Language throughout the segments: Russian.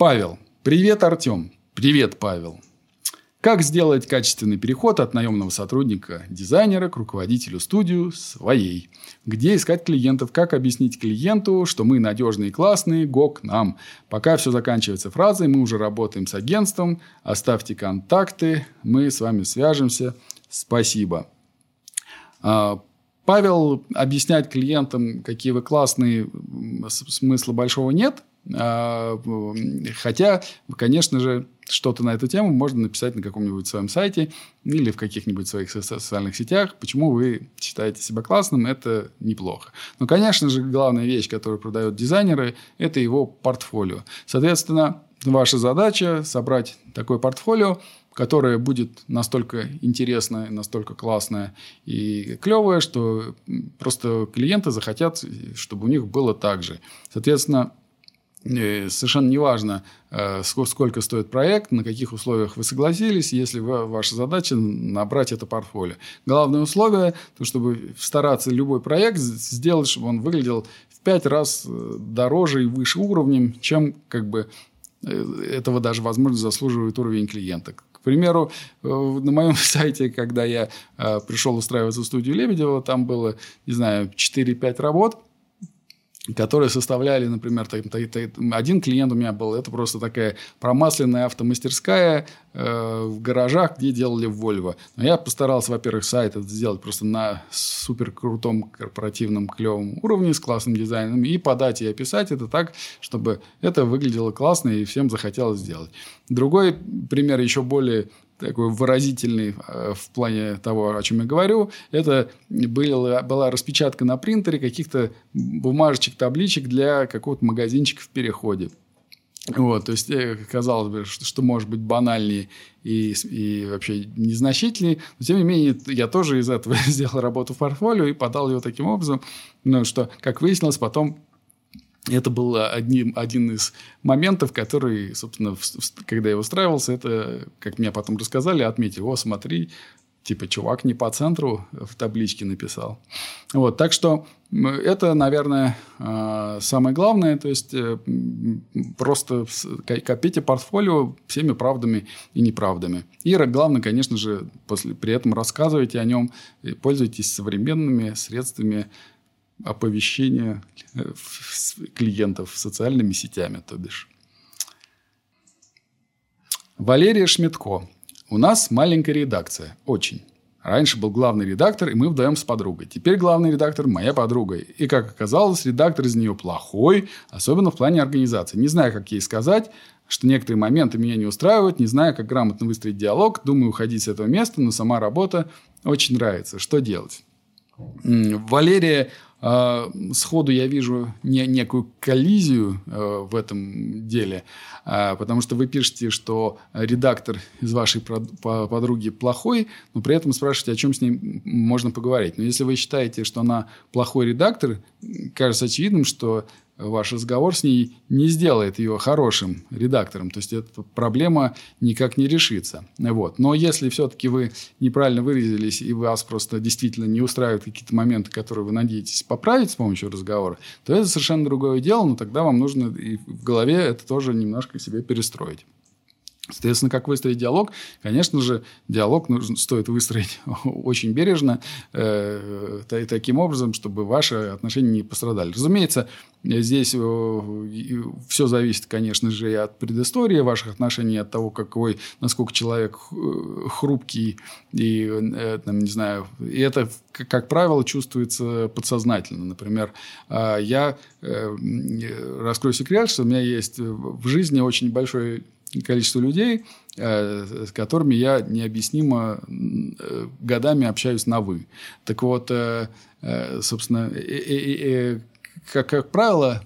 Павел. Привет, Артем. Привет, Павел. Как сделать качественный переход от наемного сотрудника дизайнера к руководителю студию своей? Где искать клиентов? Как объяснить клиенту, что мы надежные и классные, го к нам? Пока все заканчивается фразой, мы уже работаем с агентством, оставьте контакты, мы с вами свяжемся. Спасибо. А, Павел объяснять клиентам, какие вы классные, смысла большого нет. А, хотя, конечно же, что-то на эту тему можно написать на каком-нибудь своем сайте или в каких-нибудь своих социальных сетях. Почему вы считаете себя классным, это неплохо. Но, конечно же, главная вещь, которую продают дизайнеры, это его портфолио. Соответственно, ваша задача собрать такое портфолио, которое будет настолько интересное, настолько классное и клевое, что просто клиенты захотят, чтобы у них было так же. Соответственно, совершенно неважно, э, сколько стоит проект, на каких условиях вы согласились, если вы, ваша задача набрать это портфолио. Главное условие, то, чтобы стараться любой проект сделать, чтобы он выглядел в пять раз э, дороже и выше уровнем, чем как бы этого даже, возможно, заслуживает уровень клиента. К примеру, на моем сайте, когда я пришел устраиваться в студию Лебедева, там было, не знаю, 4-5 работ – которые составляли, например, один клиент у меня был, это просто такая промасленная автомастерская э, в гаражах, где делали Volvo. Но я постарался, во-первых, сайт это сделать просто на супер крутом корпоративном клевом уровне с классным дизайном и подать и описать это так, чтобы это выглядело классно и всем захотелось сделать. Другой пример еще более такой выразительный э, в плане того, о чем я говорю, это была, была распечатка на принтере каких-то бумажечек, табличек для какого-то магазинчика в переходе. Вот, то есть, э, казалось бы, что, что может быть банальнее и, и вообще незначительнее. Но, тем не менее, я тоже из этого сделал работу в портфолио и подал его таким образом, ну, что, как выяснилось, потом это был одним, один из моментов, который, собственно, когда я устраивался, это, как мне потом рассказали, отметил, о, смотри, типа, чувак не по центру в табличке написал. Вот, так что это, наверное, а, самое главное, то есть э, просто копите портфолио всеми правдами и неправдами. И главное, конечно же, после, при этом рассказывайте о нем, пользуйтесь современными средствами оповещения э, клиентов социальными сетями, то бишь. Валерия Шмидко. У нас маленькая редакция. Очень. Раньше был главный редактор, и мы вдвоем с подругой. Теперь главный редактор – моя подруга. И, как оказалось, редактор из нее плохой, особенно в плане организации. Не знаю, как ей сказать, что некоторые моменты меня не устраивают, не знаю, как грамотно выстроить диалог, думаю уходить с этого места, но сама работа очень нравится. Что делать? Валерия сходу я вижу не, некую коллизию э, в этом деле, а, потому что вы пишете, что редактор из вашей подруги плохой, но при этом спрашиваете, о чем с ней можно поговорить. Но если вы считаете, что она плохой редактор, кажется очевидным, что ваш разговор с ней не сделает ее хорошим редактором. То есть, эта проблема никак не решится. Вот. Но если все-таки вы неправильно выразились, и вас просто действительно не устраивают какие-то моменты, которые вы надеетесь поправить с помощью разговора, то это совершенно другое дело, но тогда вам нужно и в голове это тоже немножко себе перестроить. Соответственно, как выстроить диалог? Конечно же, диалог нужно, стоит выстроить очень бережно, э, таким образом, чтобы ваши отношения не пострадали. Разумеется, здесь э, все зависит, конечно же, и от предыстории ваших отношений, от того, какой, насколько человек э, хрупкий, и, э, там, не знаю, и это, как правило, чувствуется подсознательно. Например, я раскрою секрет, что у меня есть в жизни очень большой количество людей, с которыми я необъяснимо годами общаюсь на «вы». Так вот, собственно, как, как правило,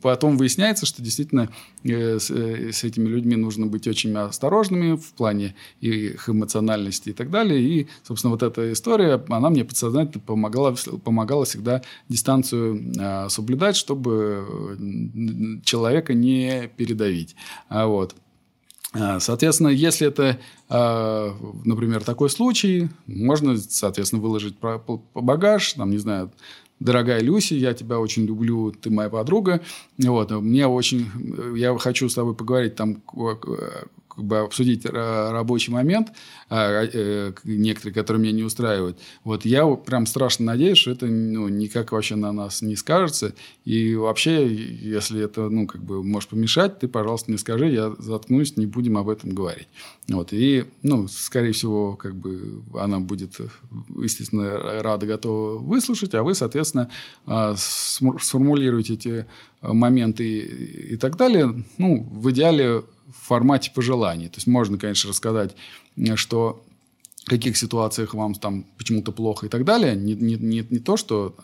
потом выясняется, что действительно с, с этими людьми нужно быть очень осторожными в плане их эмоциональности и так далее. И, собственно, вот эта история, она мне подсознательно помогала, помогала всегда дистанцию соблюдать, чтобы человека не передавить. А вот. А, соответственно, если это, а, например, такой случай, можно, соответственно, выложить багаж, там, не знаю, дорогая Люси, я тебя очень люблю, ты моя подруга. Вот, мне очень, я хочу с тобой поговорить там как бы обсудить рабочий момент, а, э, некоторые, которые меня не устраивают. Вот я прям страшно надеюсь, что это ну, никак вообще на нас не скажется. И вообще, если это, ну, как бы может помешать, ты, пожалуйста, не скажи, я заткнусь, не будем об этом говорить. Вот. И, ну, скорее всего, как бы она будет, естественно, рада, готова выслушать, а вы, соответственно, а, сформулируете эти моменты и так далее. Ну, в идеале в формате пожеланий. То есть можно, конечно, рассказать, что в каких ситуациях вам там почему-то плохо и так далее. Не, не, не, не то, что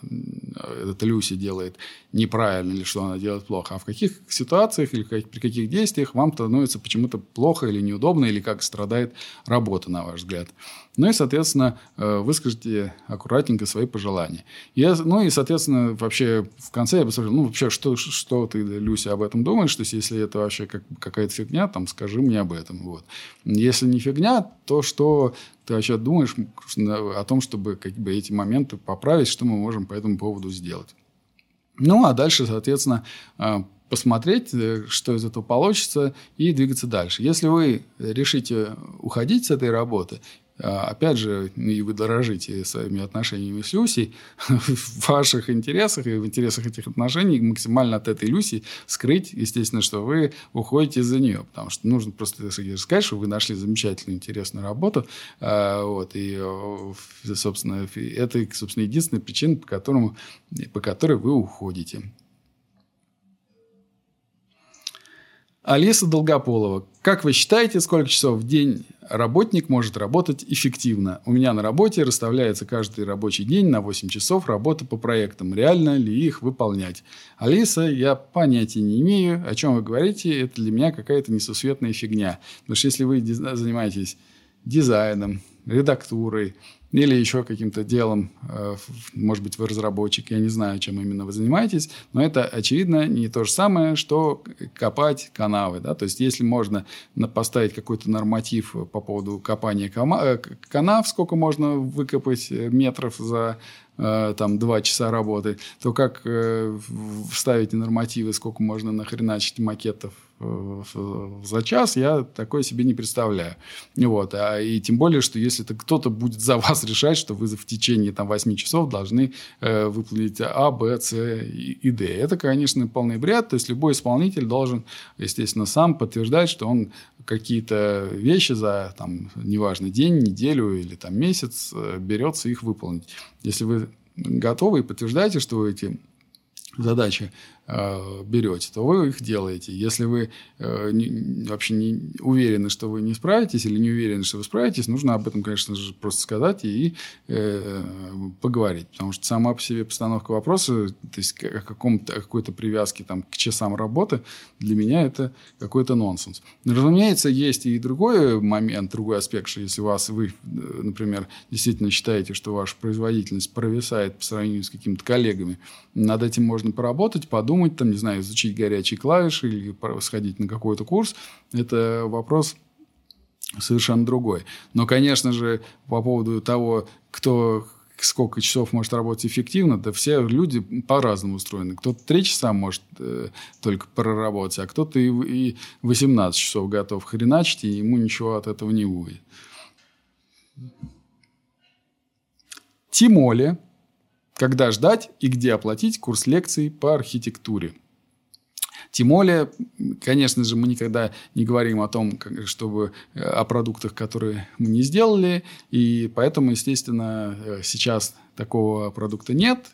это Люси делает неправильно или что она делает плохо, а в каких ситуациях или при каких действиях вам становится почему-то плохо или неудобно, или как страдает работа, на ваш взгляд. Ну и, соответственно, э, выскажите аккуратненько свои пожелания. Я, ну и, соответственно, вообще в конце я бы спросил, ну вообще, что, что ты, Люся, об этом думаешь? То есть, если это вообще как, какая-то фигня, там, скажи мне об этом. Вот. Если не фигня, то что ты вообще думаешь о том, чтобы как бы, эти моменты поправить, что мы можем по этому поводу сделать? Ну, а дальше, соответственно, э, посмотреть, э, что из этого получится, и двигаться дальше. Если вы решите уходить с этой работы, а, опять же, и вы дорожите своими отношениями с Люсей, в ваших интересах и в интересах этих отношений максимально от этой Люси скрыть, естественно, что вы уходите за нее. Потому что нужно просто сказать, что вы нашли замечательную, интересную работу. А, вот, и, собственно, это, собственно, единственная причина, по, которому, по которой вы уходите. Алиса Долгополова. Как вы считаете, сколько часов в день работник может работать эффективно? У меня на работе расставляется каждый рабочий день на 8 часов работы по проектам. Реально ли их выполнять? Алиса, я понятия не имею, о чем вы говорите. Это для меня какая-то несусветная фигня. Потому что если вы занимаетесь дизайном, редактурой, или еще каким-то делом, э, может быть, вы разработчик, я не знаю, чем именно вы занимаетесь, но это, очевидно, не то же самое, что копать канавы. Да? То есть, если можно поставить какой-то норматив по поводу копания э, канав, сколько можно выкопать э, метров за там два часа работы, то как вставить нормативы, сколько можно нахреначить макетов за час, я такое себе не представляю. Вот. А, и тем более, что если это кто-то будет за вас решать, что вы в течение там, 8 часов должны э, выполнить А, Б, С и Д. Это, конечно, полный бред. То есть, любой исполнитель должен, естественно, сам подтверждать, что он какие-то вещи за, там, неважно, день, неделю или там, месяц э, берется их выполнить. Если вы готовы и подтверждаете, что вы эти задачи э, берете, то вы их делаете. Если вы э, не, вообще не уверены, что вы не справитесь, или не уверены, что вы справитесь, нужно об этом, конечно же, просто сказать и э, поговорить. Потому что сама по себе постановка вопроса, то есть о, каком-то, о какой-то привязке там, к часам работы, для меня это какой-то нонсенс. Но, разумеется, есть и другой момент, другой аспект, что если у вас, вы, например, действительно считаете, что ваша производительность провисает по сравнению с какими-то коллегами, над этим можно поработать, подумать, подумать, там, не знаю, изучить горячие клавиши или сходить на какой-то курс, это вопрос совершенно другой. Но, конечно же, по поводу того, кто сколько часов может работать эффективно, да все люди по-разному устроены. Кто-то 3 часа может э, только проработать, а кто-то и, и 18 часов готов хреначить, и ему ничего от этого не будет. Тимоле когда ждать и где оплатить курс лекций по архитектуре? Тем более, конечно же, мы никогда не говорим о том, чтобы э, о продуктах, которые мы не сделали, и поэтому, естественно, э, сейчас такого продукта нет,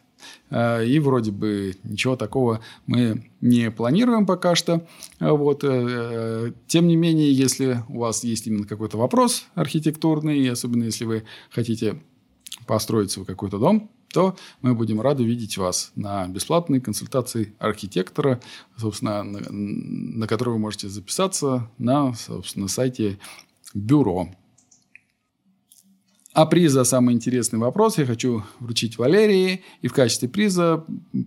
э, и вроде бы ничего такого мы не планируем пока что. Вот. Тем не менее, если у вас есть именно какой-то вопрос архитектурный, особенно если вы хотите построить свой какой-то дом, то мы будем рады видеть вас на бесплатной консультации архитектора, собственно, на, на которую вы можете записаться на собственно, сайте бюро. А приз за самый интересный вопрос я хочу вручить Валерии. И в качестве приза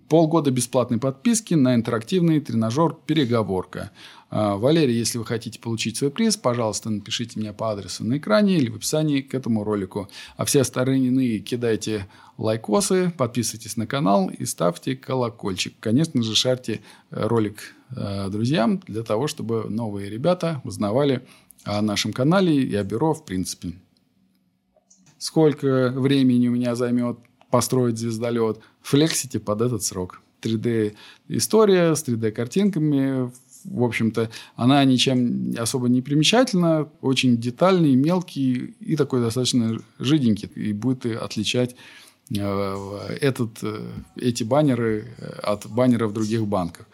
полгода бесплатной подписки на интерактивный тренажер «Переговорка». А, Валерий, если вы хотите получить свой приз, пожалуйста, напишите мне по адресу на экране или в описании к этому ролику. А все остальные кидайте лайкосы, подписывайтесь на канал и ставьте колокольчик. Конечно же, шарьте ролик э, друзьям для того, чтобы новые ребята узнавали о нашем канале и о бюро в принципе сколько времени у меня займет построить звездолет, флексите под этот срок. 3D-история с 3D-картинками, в общем-то, она ничем особо не примечательна, очень детальный, мелкий и такой достаточно жиденький, и будет отличать э, этот, э, эти баннеры от баннеров других банков.